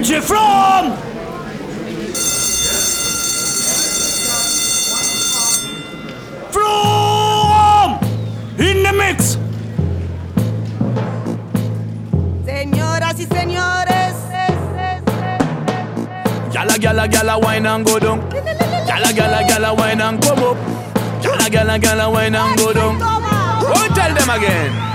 DJ From From In the mix. Señoras y señores. Gala gala gala wine and go down. Gala gala gala wine and come up. Gala gala gala wine and go down. Go tell them again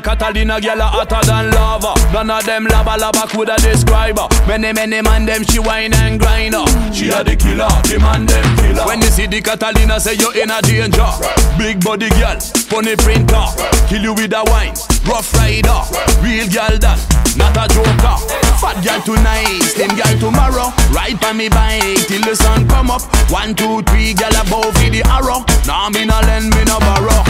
Catalina, Catalina, a hotter than lava. None of them lava lava coulda describe her. Many, many man them she wine and grind her. She a the killer, the man them killer. When you see the Catalina, say you in a danger. Big body girl, funny printer, kill you with a wine. Rough rider, real girl that, not a joker. Fat girl tonight, slim girl tomorrow. Ride by me bike till the sun come up. One, two, three, girl above for the arrow. Nah, me no lend, me no borrow.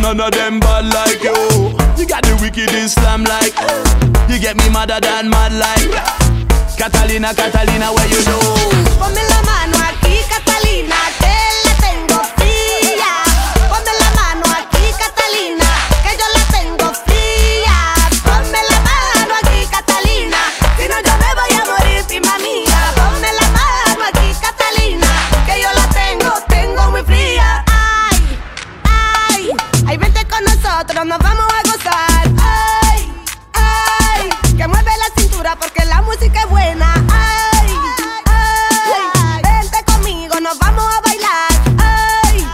None of them bad like you. You got the wicked Islam like. You get me madder than mad like. Catalina, Catalina, where you know? Ponme la mano aquí, Catalina, nosotros, nos vamos a gozar. Ay, ay, que mueve la cintura porque la música es buena. Ay, ay, vente conmigo, nos vamos a bailar. Ay,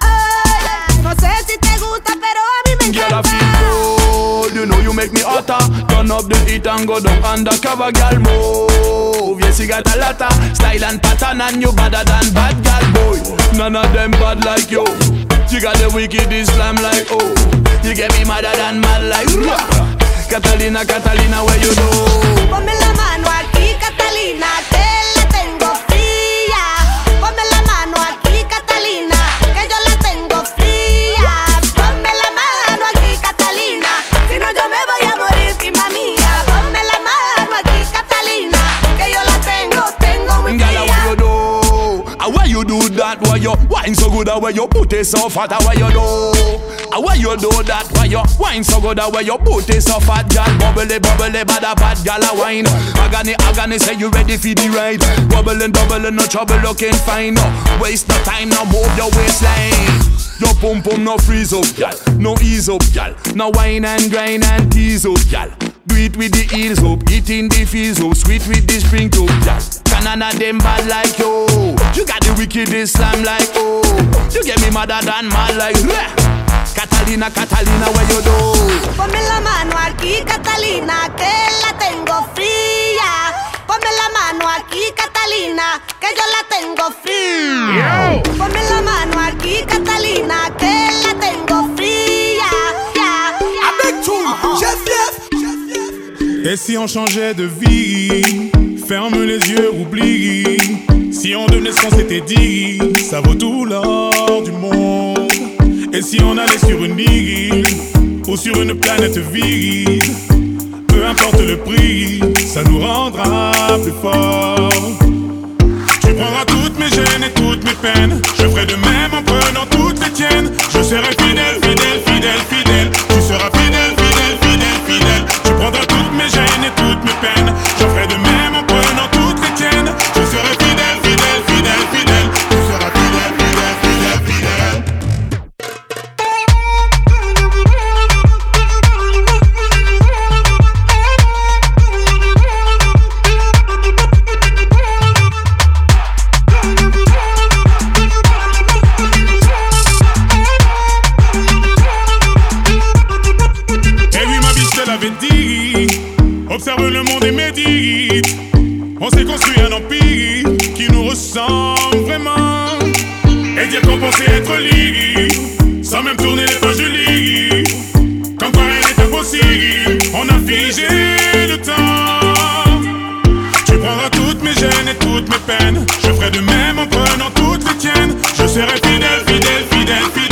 ay, no sé si te gusta, pero a mí me Girl, I encanta. feel good. You know you make me hotter. Turn up the heat and go down undercover, girl. Move. Yes, you got a lotta style and pattern, and you better than bad girl, boy. None of them bad like you. You got the wicked Islam like oh. Catalina, Catalina, where you know? How you put it so fat? Why you do? Why you do that? Why you wine so good? How why you put it so fat? Girl, bubbly, bubbly, bad a bad girl a wine. Agony, agony, say you ready for the ride? Bubbling, bubbling, no trouble, looking fine. No waste no time, no move your waistline. Your pum pum no freeze up, gal. No ease up, gal. No wine and grind and tease up, gal. Do it with the heels up, eating the feels up, sweet with the spring up, gal. Can none of them bad like you. You got the wicked Islam like oh. You get me madder than mad like Rah! Catalina, Catalina, where you do? Ponme la mano aquí, Catalina, que la tengo fría. Ponme la mano aquí, Catalina, que yo la tengo fría. Ponme la mano aquí, Catalina, que la tengo fría. Ya, ya. Et si on changeait de vie? Ferme les yeux, oublie Si on devenait ce qu'on s'était dit Ça vaut tout l'or du monde Et si on allait sur une île Ou sur une planète vide Peu importe le prix Ça nous rendra plus forts tu prendras toutes mes gênes et toutes mes peines. Je ferai de même en prenant toutes les tiennes. Je serai fidèle, fidèle, fidèle, fidèle. Dire qu'on pensait être libre, sans même tourner les pages du livre. Quand quoi rien n'est impossible, on a figé le temps. Tu prendras toutes mes gênes et toutes mes peines. Je ferai de même en prenant toutes les tiennes. Je serai fidèle, fidèle, fidèle, fidèle.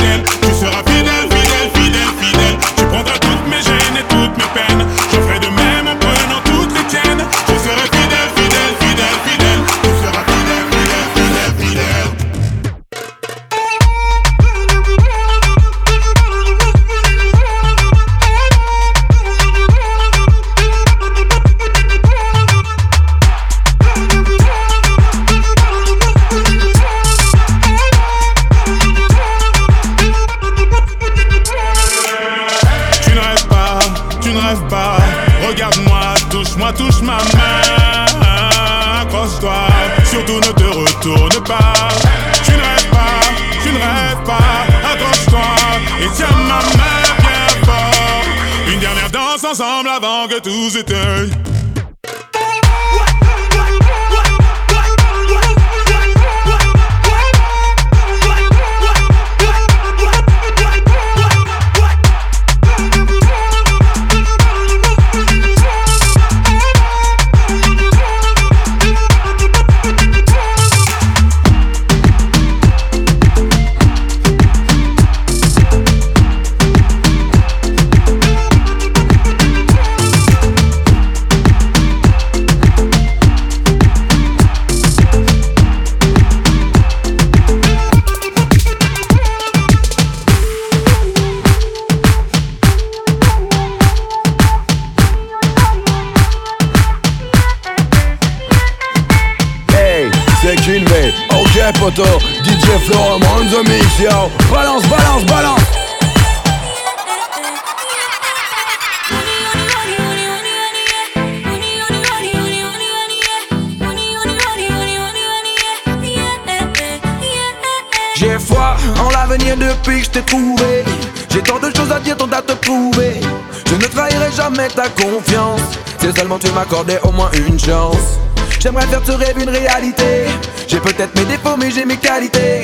M'accordais au moins une chance. J'aimerais faire ce rêve une réalité. J'ai peut-être mes défauts, mais j'ai mes qualités.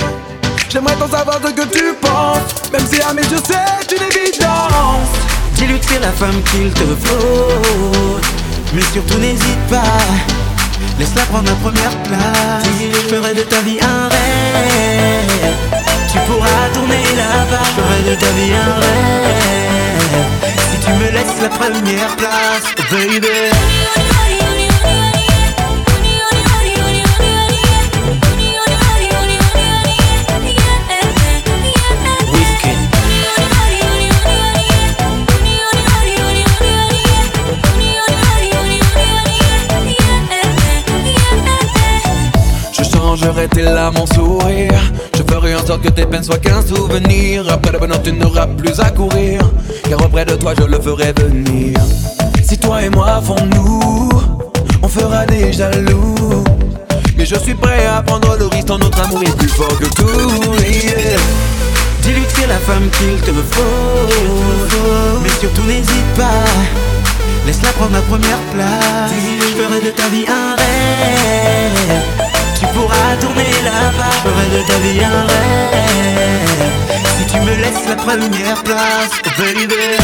J'aimerais t'en savoir ce que tu penses, même si à mes yeux c'est une évidence. Dis-lui que c'est la femme qu'il te faut, mais surtout n'hésite pas. Laisse-la prendre la première place. Je ferai de ta vie un rêve. Tu pourras tourner là-bas. Je ferai de ta vie un rêve. Tu me laisses la première place, baby. changerai tes larmes en sourire Je ferai en sorte que tes peines soient qu'un souvenir. Après le bonheur tu n'auras plus à courir Car auprès de toi je le ferai venir. Si toi et moi font nous On fera des jaloux. Mais je suis prêt à prendre le risque notre amour est plus fort que tout. Dis-lui la femme qu'il te faut. Mais surtout n'hésite pas. Laisse-la prendre la première place. Je ferai de ta vie un rêve pourras tourner là-bas. Je ferai de ta vie un rêve. Si tu me laisses la première place, baby.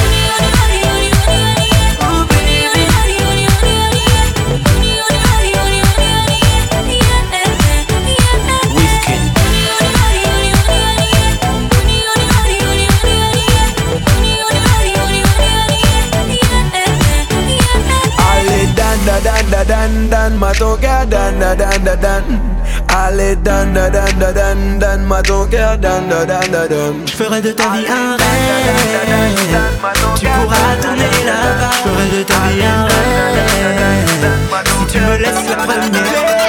dan da dan dan dan da dan da dan Allez dan da dan da dan dan ma ton cœur dan da dan da dan Je ferai de ta vie un rêve Tu pourras tourner là-bas Je ferai de ta vie un rêve Si tu me laisses la première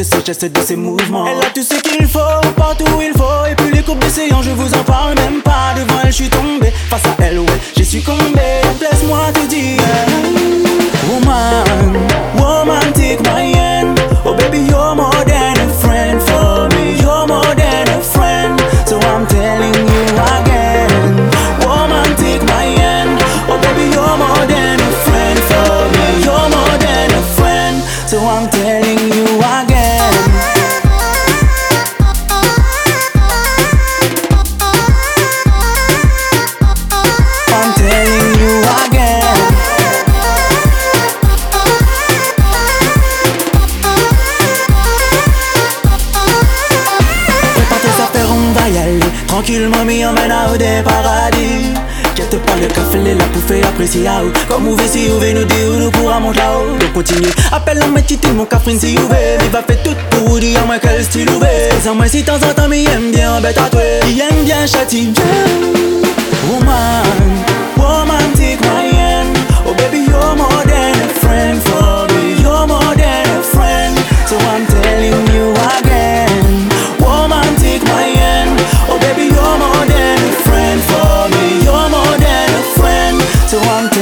de ses gestes de ses mouvements. Elle a tout ce qu'il faut, partout où il faut. Et puis les courbes d'océan, je vous en parle même pas. De vol, je suis tombé face à elle, ouais, j'ai succombé. Laisse-moi te dire. Woman, woman, take. Oh, baby, you're more si la ou Kom ouve si ouve nou di ou nou pou a la ou Don kontinye, apel an men titil moun ka frin si ouve Mi va fe tout pou ou di an mwen kel stil ouve San mwen si tan zan tan mi yem bien bet atwe Mi yem bien chati Woman, woman take my hand. Oh baby you're more than a friend for me. You're more than a friend. So I'm to want to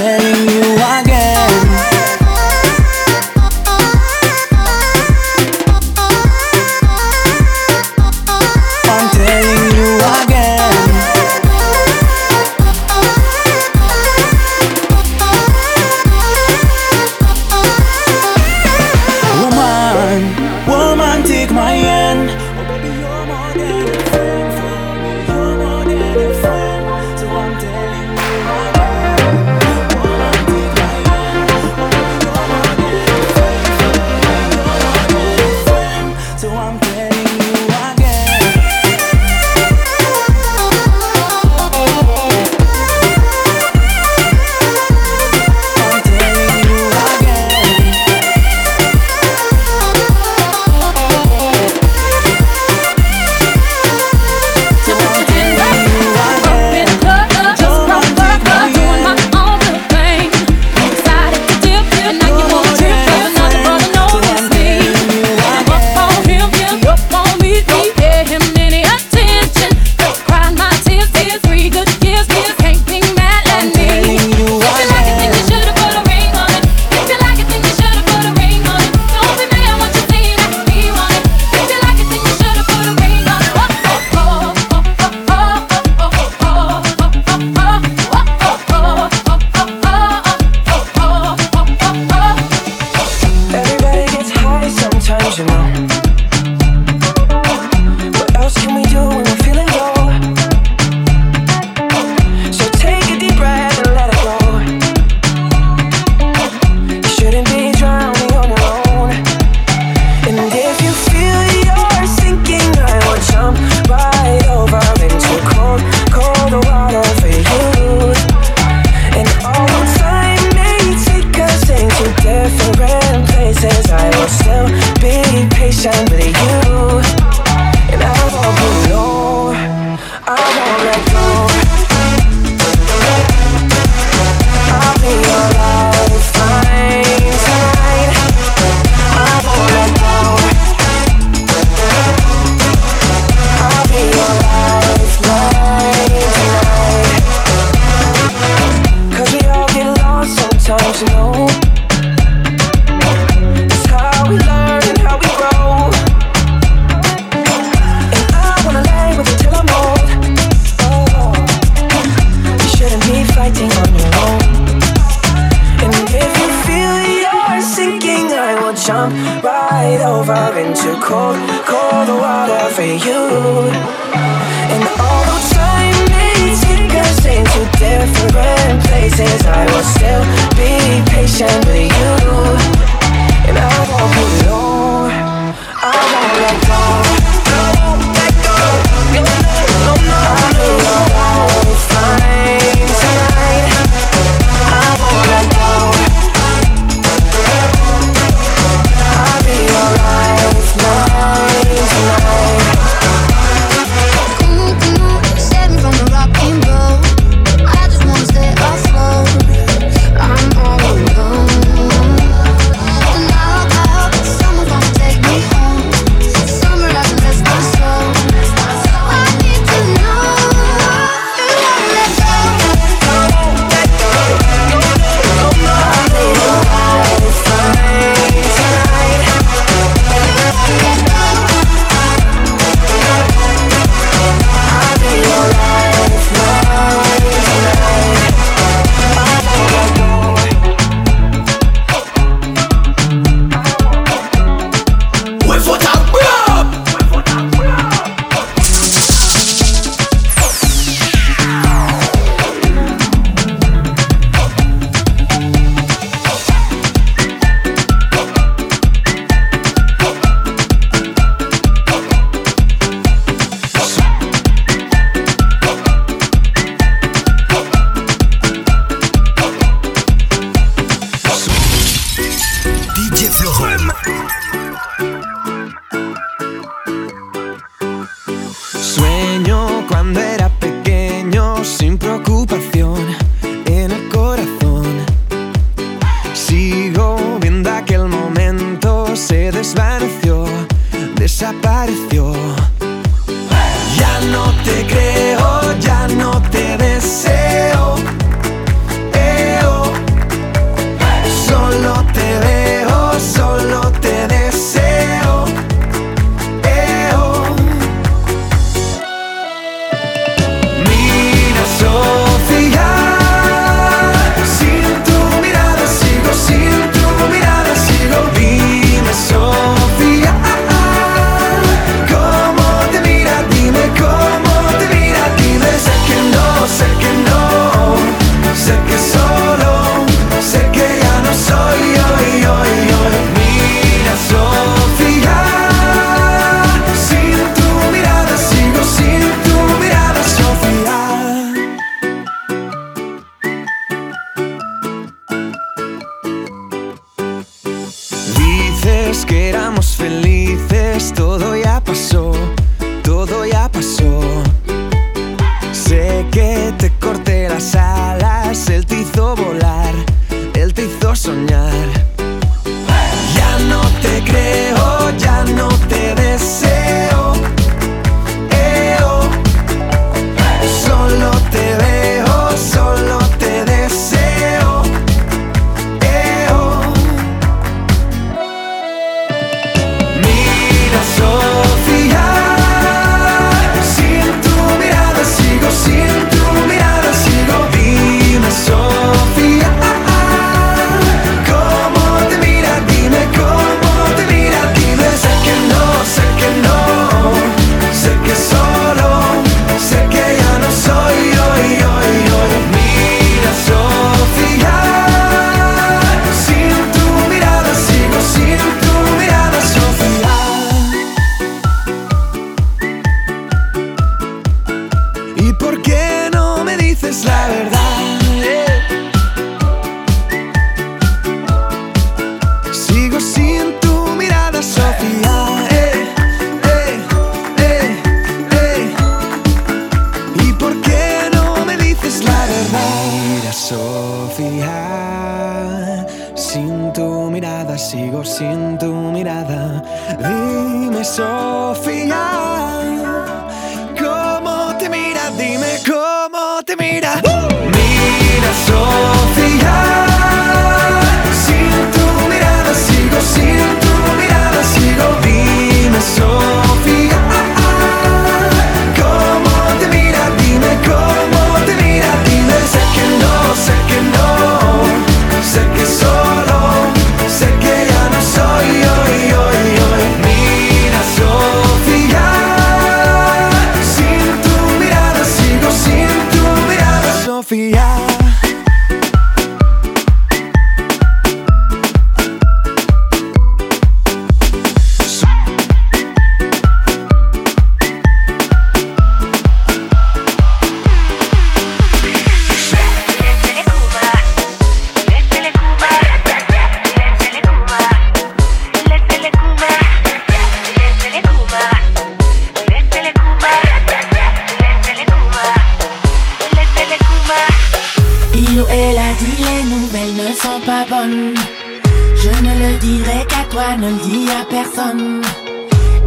ne le dis à personne.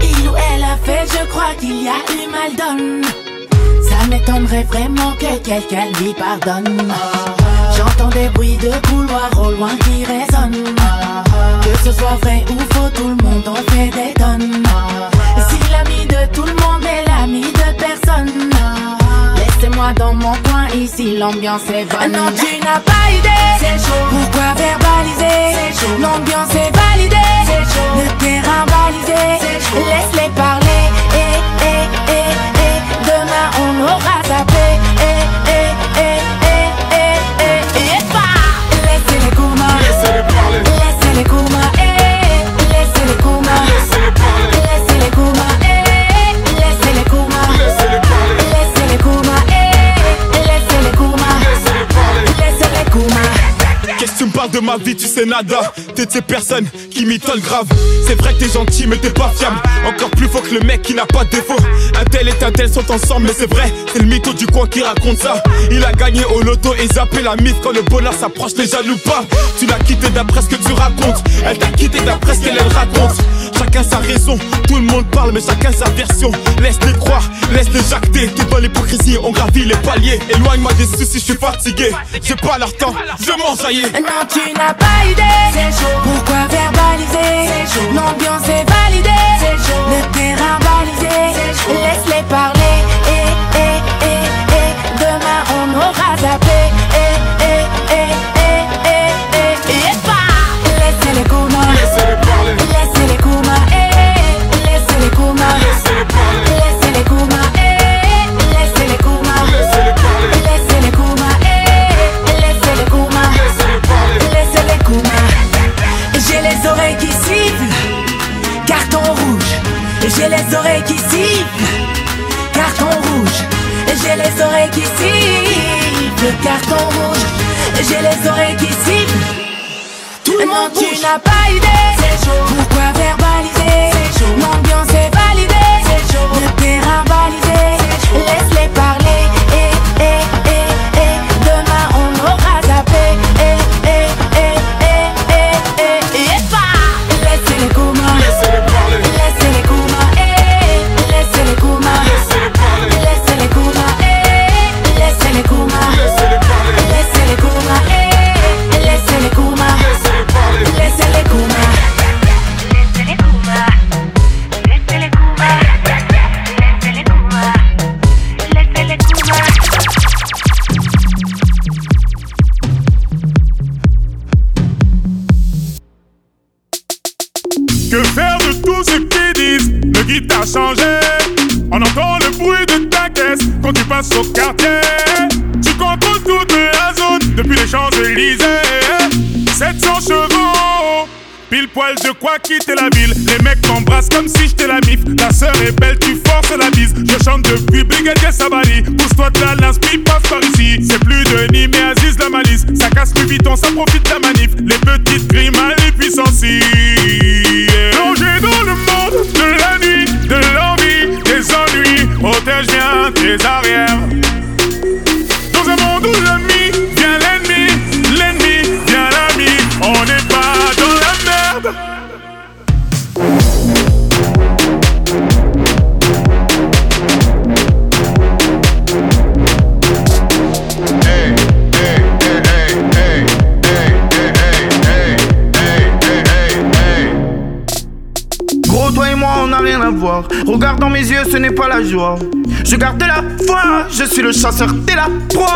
Il ou elle a fait, je crois qu'il y a eu mal donne. Ça m'étonnerait vraiment que quelqu'un lui pardonne. J'entends des bruits de couloir au loin qui résonnent. Que ce soit vrai ou faux, tout le monde en fait des tonnes. Si l'ami de tout le monde est l'ami de personne. Laissez-moi dans mon coin, ici l'ambiance est bonne. Non, tu n'as pas idée. C'est chaud. Pourquoi verbaliser? L'ambiance est validée. Le terrain balisé. Laisse-les parler. Et, et, et, et. Demain on aura sa paix. Et, et, et, et, et, et, et, pas. Laissez-les courmas. Laissez-les parler. Laissez-les courmas. De ma vie, tu sais nada. T'es de ces personnes qui m'étonnent grave. C'est vrai que t'es gentil mais t'es pas fiable. Encore plus faux que le mec qui n'a pas de défaut. Un tel et un tel sont ensemble mais c'est vrai C'est le mytho du coin qui raconte ça. Il a gagné au loto et zappé la mif Quand le bonheur s'approche les jaloux pas. Tu l'as quitté d'après ce que tu racontes. Elle t'a quitté d'après ce qu'elle elle raconte. Chacun sa raison, tout le monde parle mais chacun sa version. Laisse-les croire, laisse-les jacter. T'es dans l'hypocrisie, on gravit les paliers. Éloigne-moi des soucis, je suis fatigué. J'ai pas leur temps, je Non, tu n'as pas idée. Pourquoi verbaliser? L'ambiance est validée. Le terrain balisé. Laisse-les parler. Et, et, et, et. Demain on aura zappé. Les oreilles qui sifflent, carton rouge. J'ai les oreilles qui sifflent, carton rouge. J'ai les oreilles qui sifflent. Tout le monde tu n'as pas idée. Pourquoi verbaliser quitter la suis le chasseur, t'es la proie.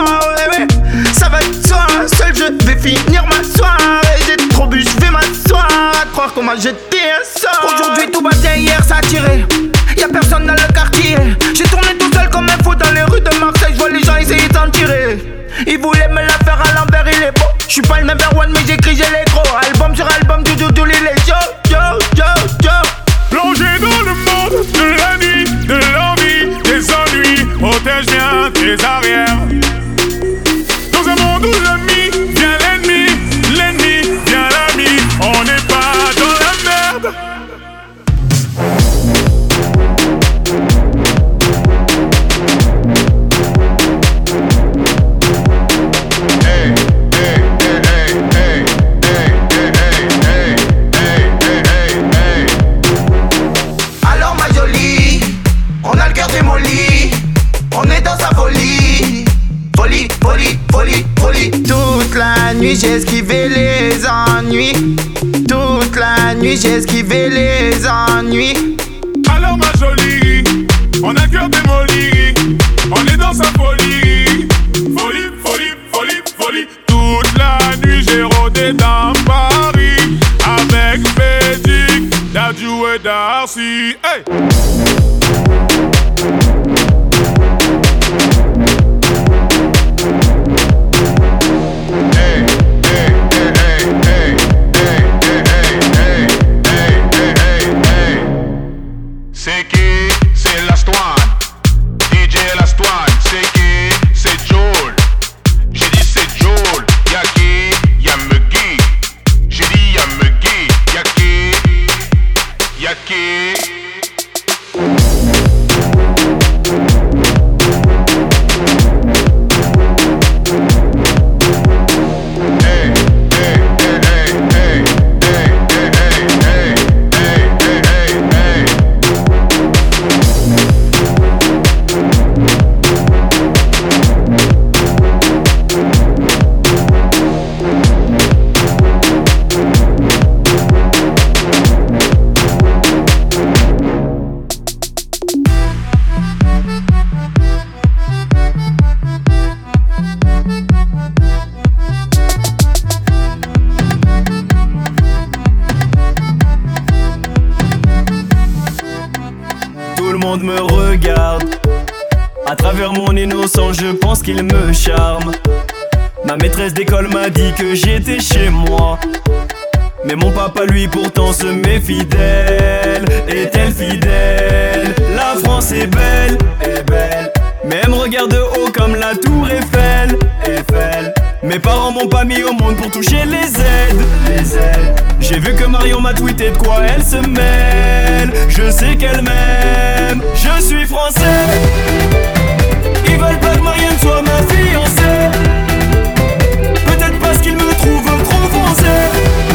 J'ai esquivé les ennuis. Tour Eiffel, Eiffel. Mes parents m'ont pas mis au monde pour toucher les aides. J'ai vu que Marion m'a tweeté de quoi elle se mêle. Je sais qu'elle m'aime, je suis français. Ils veulent pas que Marianne soit ma fiancée. Peut-être parce qu'ils me trouvent trop foncé.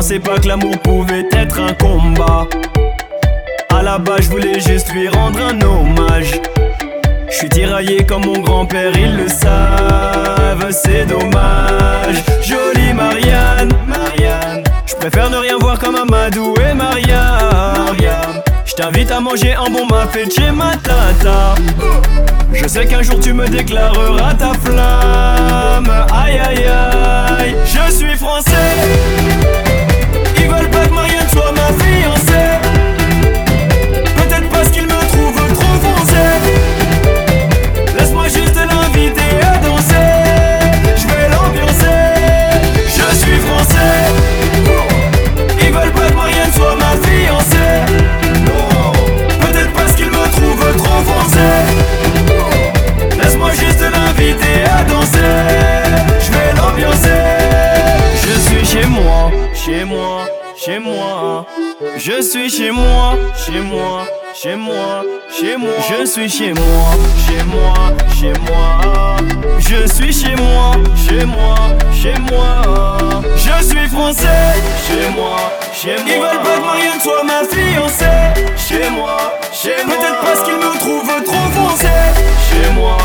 Pensais pas que l'amour pouvait être un combat. À la base, je voulais juste lui rendre un hommage. Je suis tiraillé comme mon grand-père, ils le savent, c'est dommage. Jolie Marianne, Marianne. Je préfère ne rien voir comme Amadou et Marianne. Je t'invite à manger un bon chez ma tata. Je sais qu'un jour tu me déclareras ta flamme. Aïe aïe aïe, je suis français. L'inviter à danser. Je vais l'ambiancer. Je suis chez moi, chez moi, chez moi. Je suis chez moi, chez moi, chez moi, chez moi. Je suis chez moi, chez moi, chez moi. Je suis chez moi, chez moi, chez moi. Je suis français, chez moi, chez moi. Ils veulent pas que Marianne soit ma fiancée. Chez moi, chez moi. Peut-être parce qu'ils me trouvent trop moi, chez moi.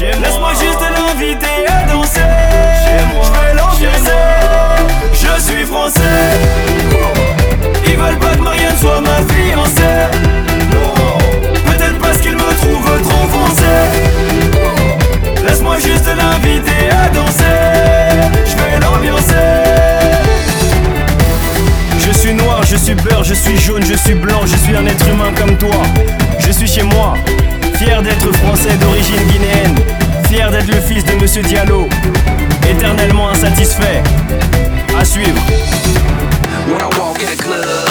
Laisse-moi juste l'inviter à danser. Je vais l'ambiancer. Je suis français. Ils veulent pas que Marianne soit ma fiancée. Le fils Diallo, éternellement insatisfait. À suivre. When I walk in the club,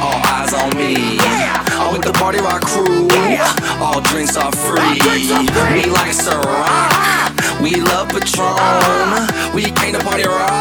all eyes on me. I'm with the party rock crew, all drinks are free. We like Ciroc, we love Patron. We came to party rock,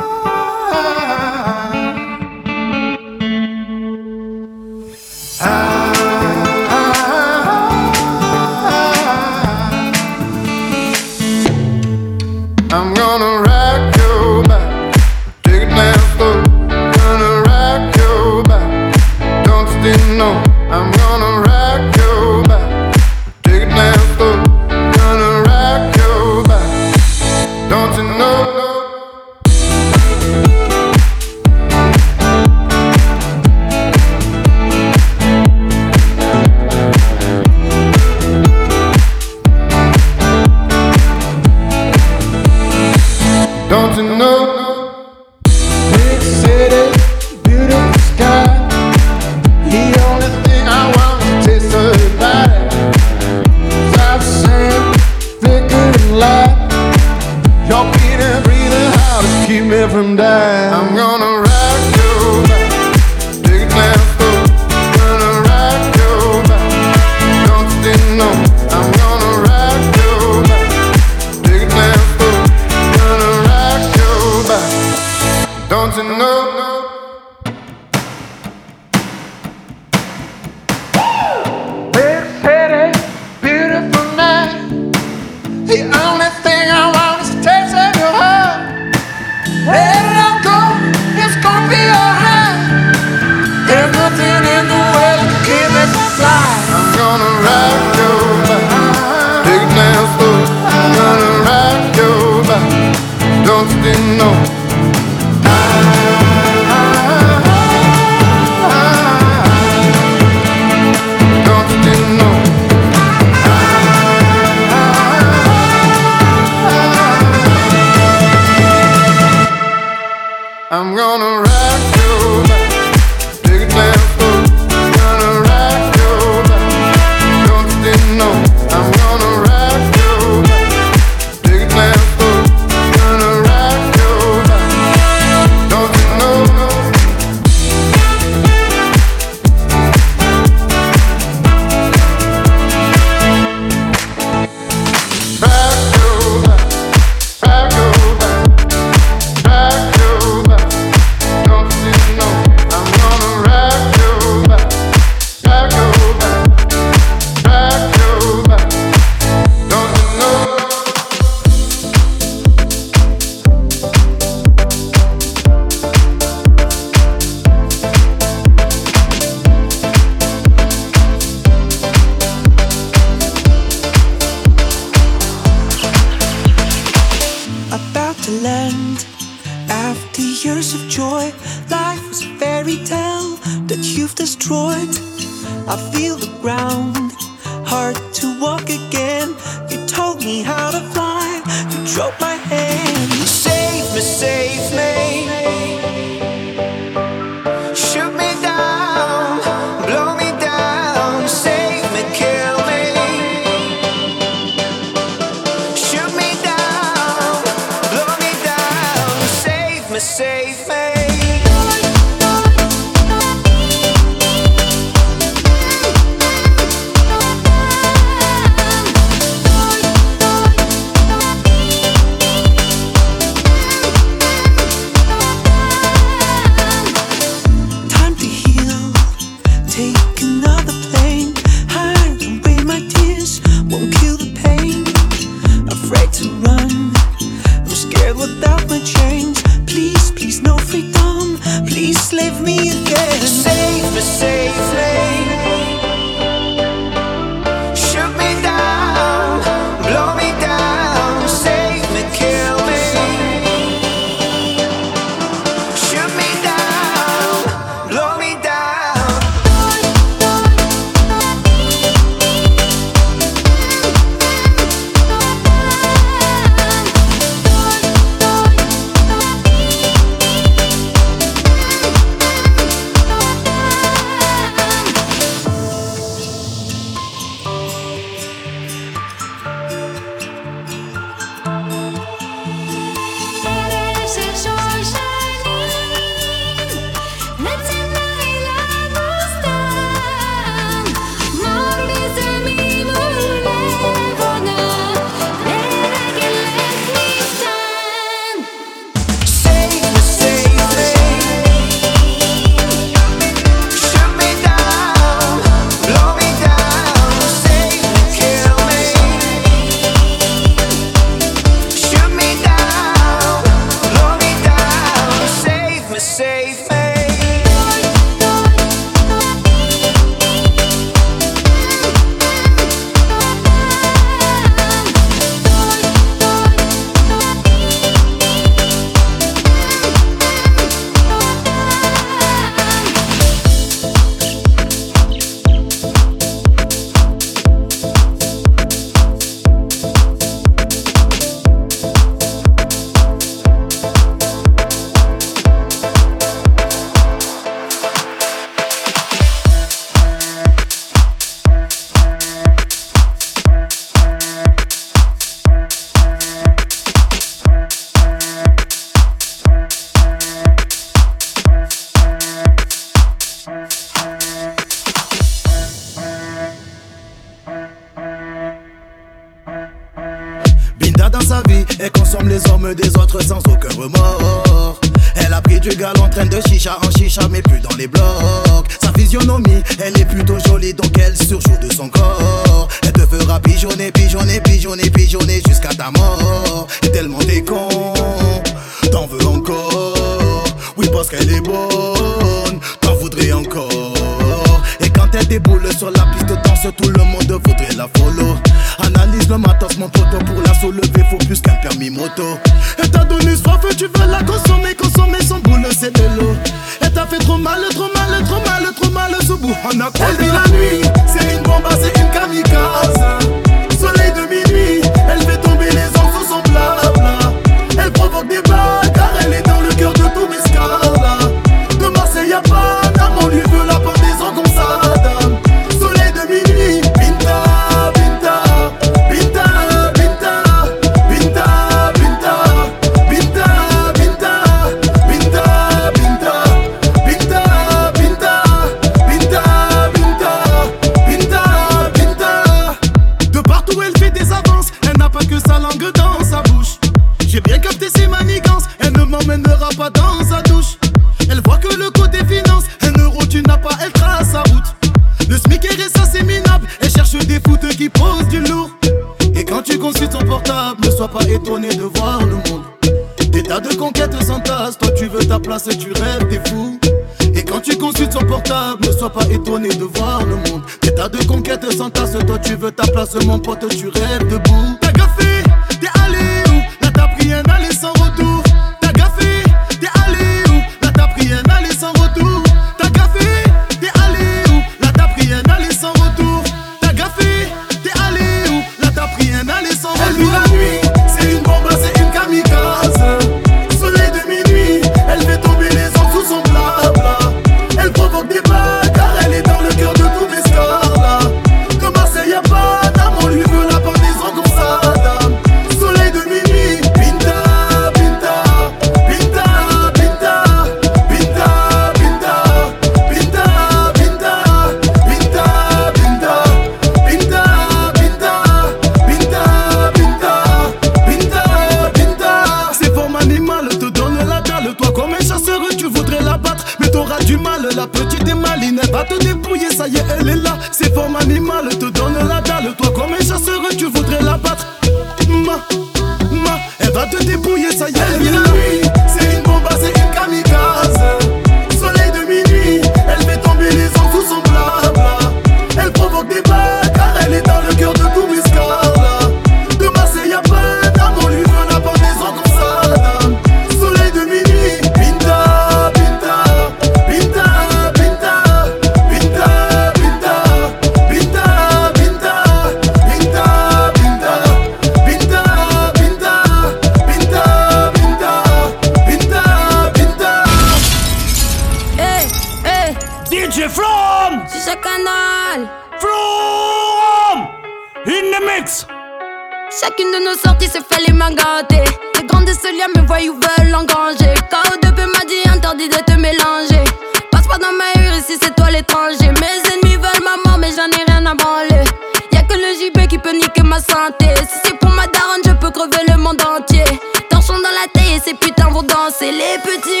Les grandes de ce lien me voyous veulent engranger. K.O.D.P m'a dit interdit de te mélanger. Passe pas dans ma rue ici, c'est toi l'étranger. Mes ennemis veulent ma mort, mais j'en ai rien à branler. Y'a que le JB qui peut niquer ma santé. Si c'est pour ma daronne, je peux crever le monde entier. Torchon dans la tête et ces putains vont danser. Les petits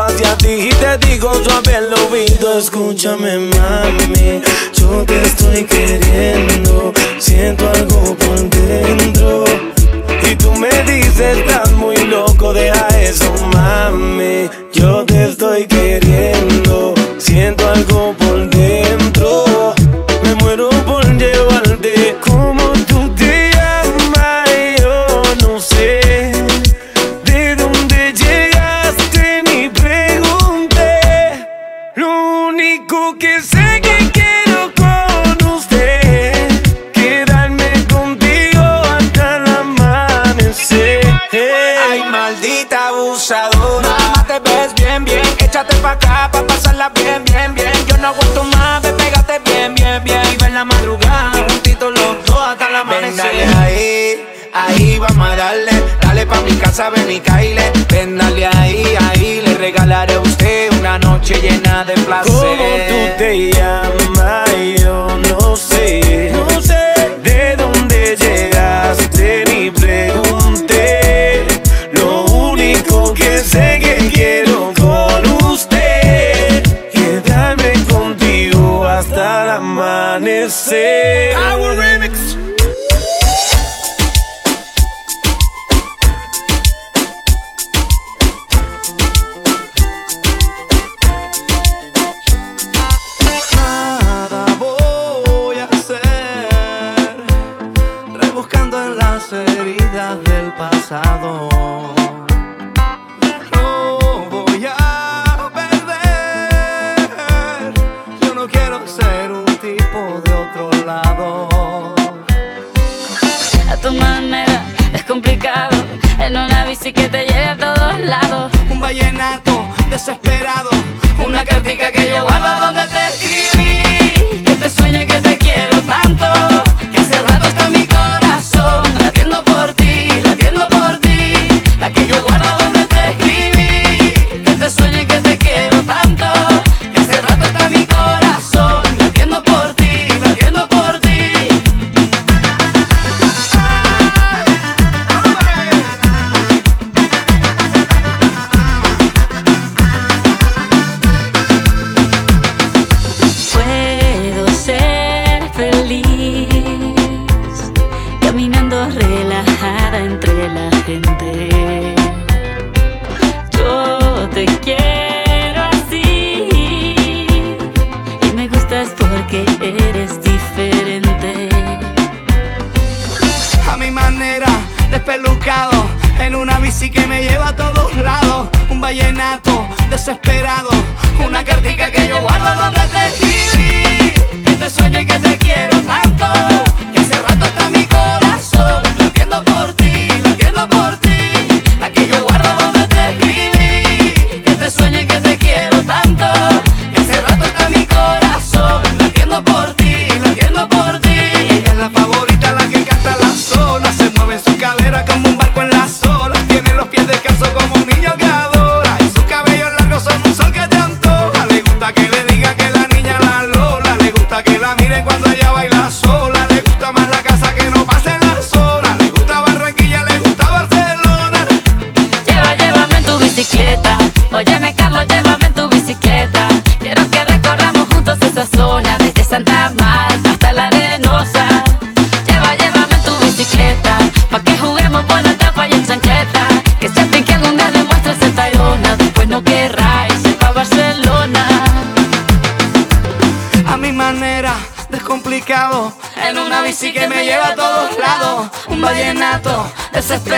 hacia ti y te digo suave al oído, escúchame mami, yo te estoy queriendo. maldita abusadora. Mamá te ves bien, bien, échate pa' acá pa' pasarla bien, bien, bien. Yo no aguanto más, ve, pégate bien, bien, bien. Y ven la madrugada, y juntitos los dos hasta la amanecer. Ven, dale ahí, ahí vamos a darle. Dale pa' mi casa, ven y caile. Ven, dale ahí, ahí. Le regalaré a usted una noche llena de placer. ¿Cómo tú te llamas? Sé que quiero con usted quedarme contigo hasta el amanecer. desesperado. Una cartica que yo guardaba desesperado.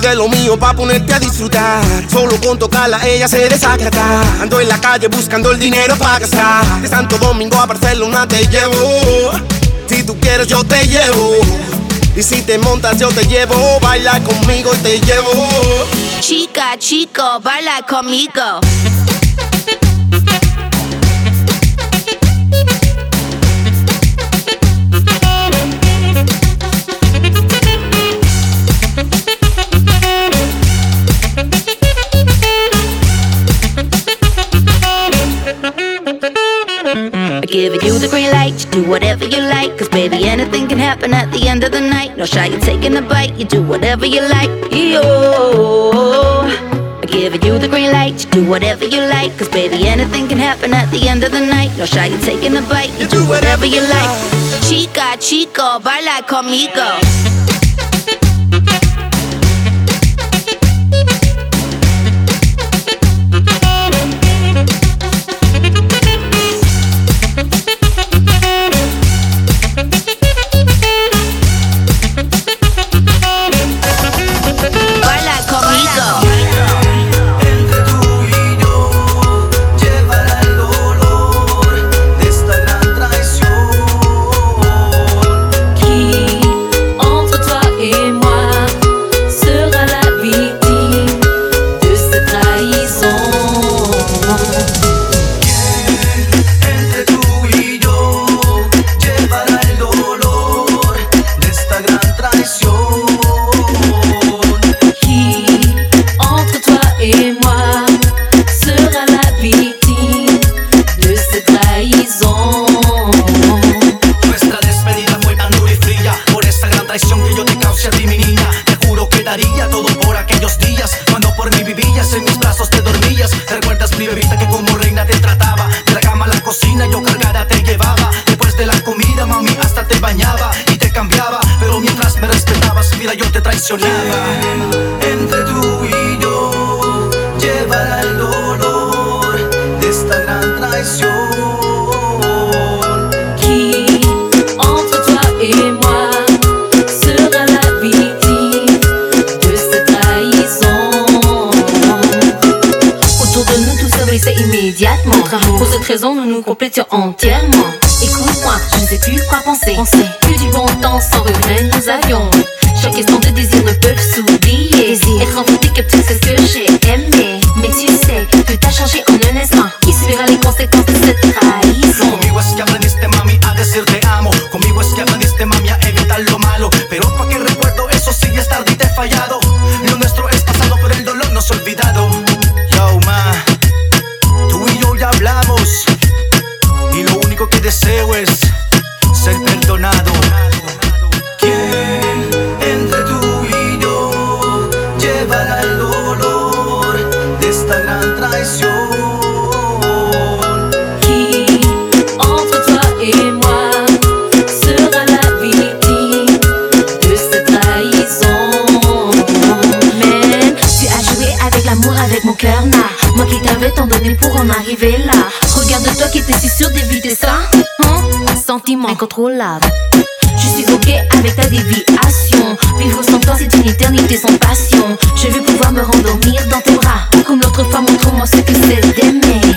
De lo mío pa' ponerte a disfrutar. Solo con tocarla ella se desagrada. Ando en la calle buscando el dinero para gastar. De Santo Domingo a Barcelona te llevo. Si tú quieres yo te llevo. Y si te montas yo te llevo. Baila conmigo y te llevo. Chica, chico, baila conmigo. giving you the green light. You do whatever you like, cause baby, anything can happen at the end of the night. No shy, you're taking a bite, you do whatever you like. Yo. giving you the green light. You do whatever you like, cause baby, anything can happen at the end of the night. No shy, you're taking a bite, you do whatever you like. Chica, chico, baila conmigo. Pour en arriver là. Regarde-toi qui était si sûr d'éviter ça. Hein? Sentiment incontrôlable. Je suis ok avec ta déviation. Vivre sans toi, c'est une éternité sans passion. Je veux pouvoir me rendormir dans tes bras. Comme l'autre femme, montre-moi ce que c'est d'aimer.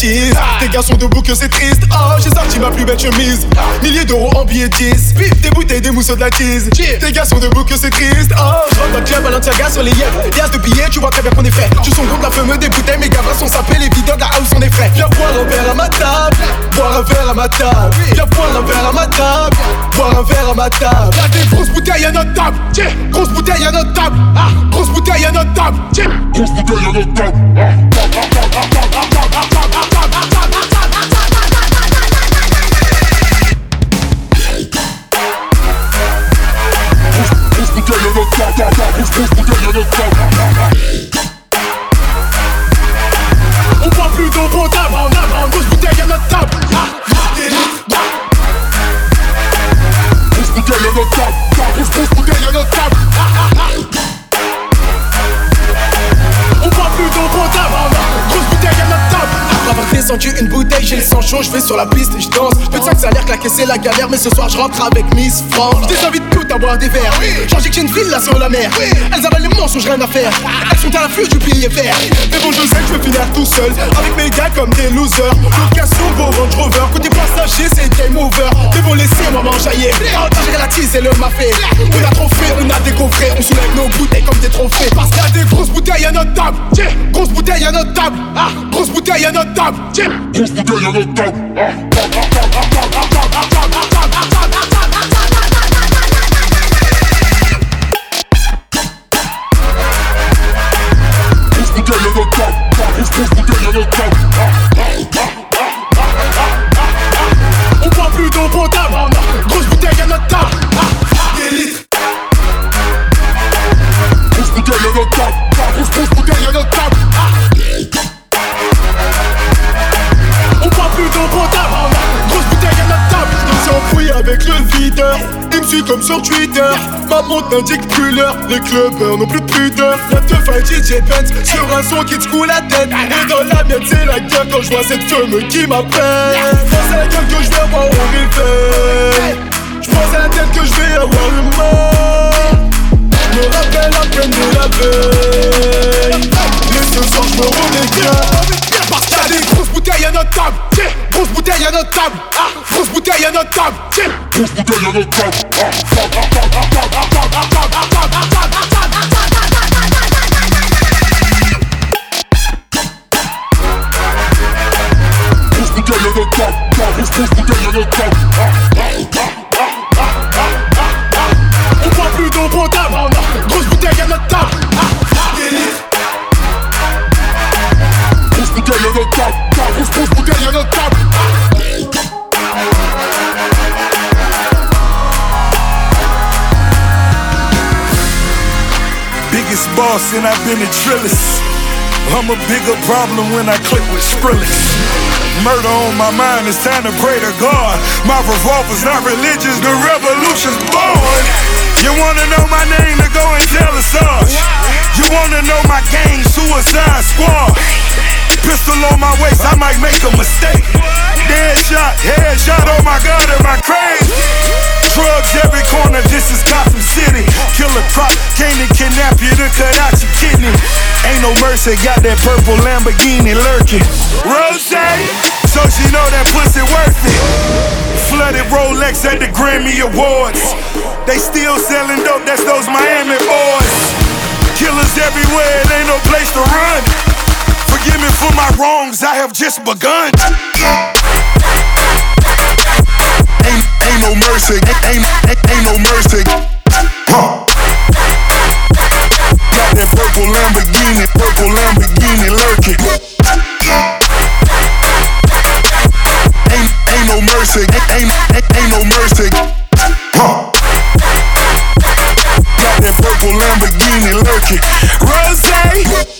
Tes gars sont debout que c'est triste. Oh j'ai sorti ma plus belle chemise. Milliers d'euros en billets 10 Des bouteilles, des mousseaux, de la cheese Tes gars sont debout que c'est triste. Oh je dans club, Balenciaga sur les yeux Des as de billets, tu vois très bien qu'on est fait. Tu son groupe, la fumée, des bouteilles Mes gars sont sapés, les videurs de la house sont des frais Viens boire un verre à ma table. Boire un verre à ma table. Viens boire un verre à ma table. Boire un verre à ma table. Y'a des grosses bouteilles à notre table. Grosse bouteille à notre table. Ah, grosse bouteille à notre table. Grosse bouteille à notre table sur la piste la galère, mais ce soir je rentre avec Miss France. Je les invite toutes à boire des verres. J'en j'ai une ville là sur la mer. Elles avalent les mensonges, rien à faire. Elles sont à l'afflux du billet vert. Mais bon, je sais que je vais finir tout seul. Avec mes gars comme des losers. Location, beau Range Rover. Côté passager, c'est game over. Mais bon, laissez-moi m'enjailler. Partager la tease et le mafé. On a trop fait, on a décoffré. On soulève nos bouteilles comme des trophées. Parce qu'il y a des grosses bouteilles à notre table. Tiens, grosse bouteille à notre table. Ah, grosse bouteille à notre table. Tiens, grosse bouteille à notre table. Grosse Suit comme sur Twitter. Ma montre n'indique plus l'heure. Les clubbers n'ont plus de pudeur. Y'a deux fois DJ Benz sur un son qui te coule la tête. Et dans la mienne, c'est la gueule quand je vois cette femme qui m'appelle. C'est la gueule que je vais avoir au réveil. Je pense à la tête que je vais avoir le mal. Je me rappelle à peine de la veille. Mais ce soir, je me remets bien. Parce qu'il y a des grosses bouteilles à notre table. Grosse bouteille à notre table. Ah, grosse bouteille à notre table. Grosse bouteille à notre table. Grosse bouteille à notre table. Grosse, bouteille à notre table. Boss and I've been a drillist. I'm a bigger problem when I click with Skrillex. Murder on my mind, it's time to pray to God. My revolver's not religious, the revolution's born. You wanna know my name to go and tell us Sarge. You wanna know my gang, Suicide Squad. Pistol on my waist, I might make a mistake. Dead shot, headshot, oh my god, am I crazy? Drugs every corner, this is Gotham City. Killer crop, came to kidnap you to cut out your kidney. Ain't no mercy, got that purple Lamborghini lurking. Rose, so she know that pussy worth it. Flooded Rolex at the Grammy Awards. They still selling dope, that's those Miami boys. Killers everywhere, it ain't no place to run. Forgive me for my wrongs, I have just begun. Ain't, no mercy, ain't, ain't, ain't no mercy. Huh. Got that purple Lamborghini, purple Lamborghini lurking. Ain't, ain't no mercy, ain't, ain't, ain't no mercy. Huh. Got that purple Lamborghini lurking. Rose.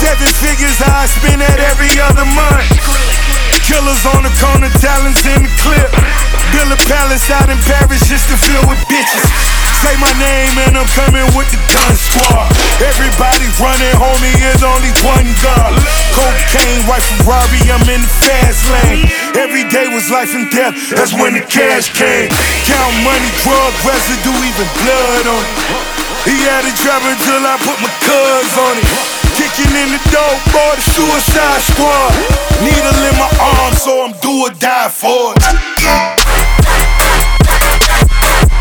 Seven figures I spend that every other month. Killers on the corner, talents in the clip. Build a palace out in Paris just to fill with bitches. Say my name and I'm coming with the gun squad. Everybody running, homie, is only one God. Cocaine, white Ferrari, I'm in the fast lane. Every day was life and death, that's when the cash came. Count money, drug residue, even blood on it. He had it driving till I put my cuz on it. Kicking in the door, boy, the suicide squad. Needle in my arm, so I'm do or die for it.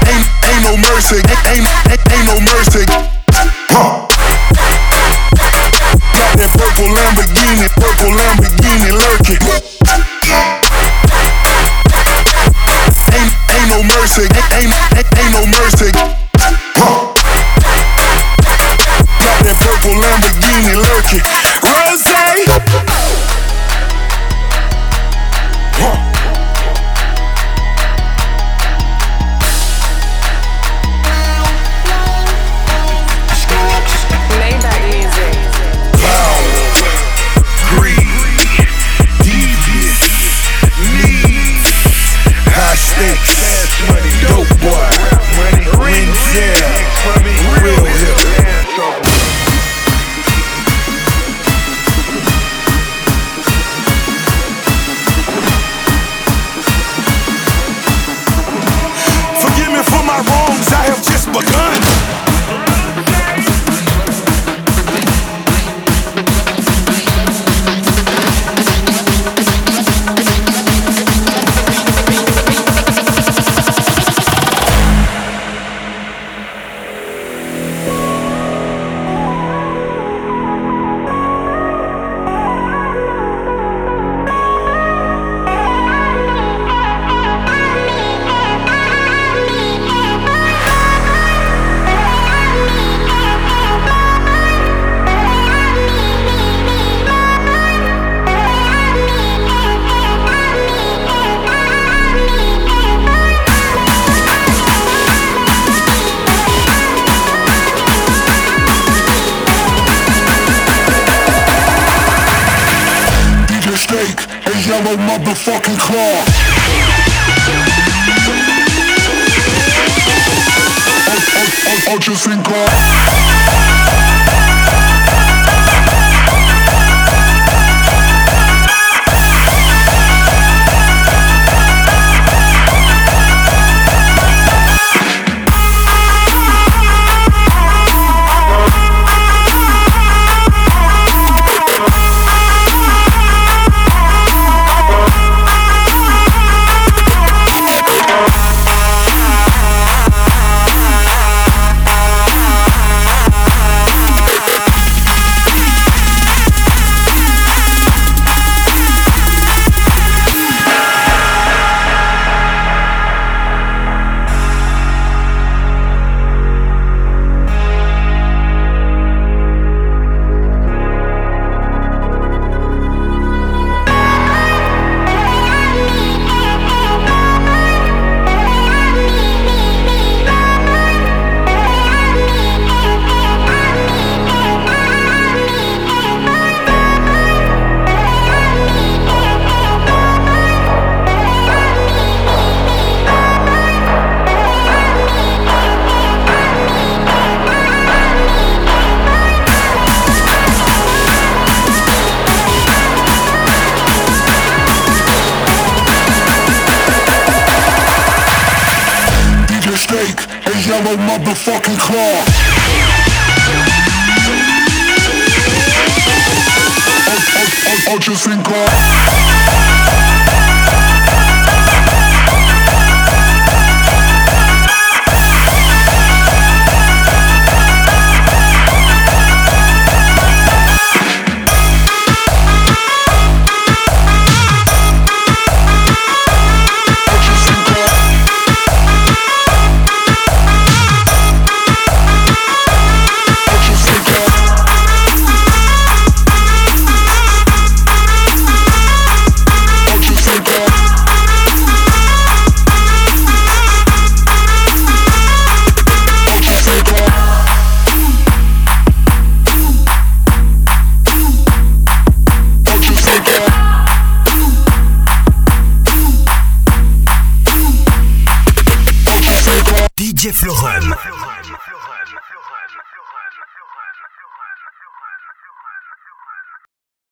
Ain't, ain't no mercy, ain't, ain't, ain't no mercy. Huh. Got that purple Lamborghini, purple Lamborghini lurking. Ain't, ain't no mercy, ain't, ain't, ain't no mercy. Huh. Purple Lamborghini lurking. Rose.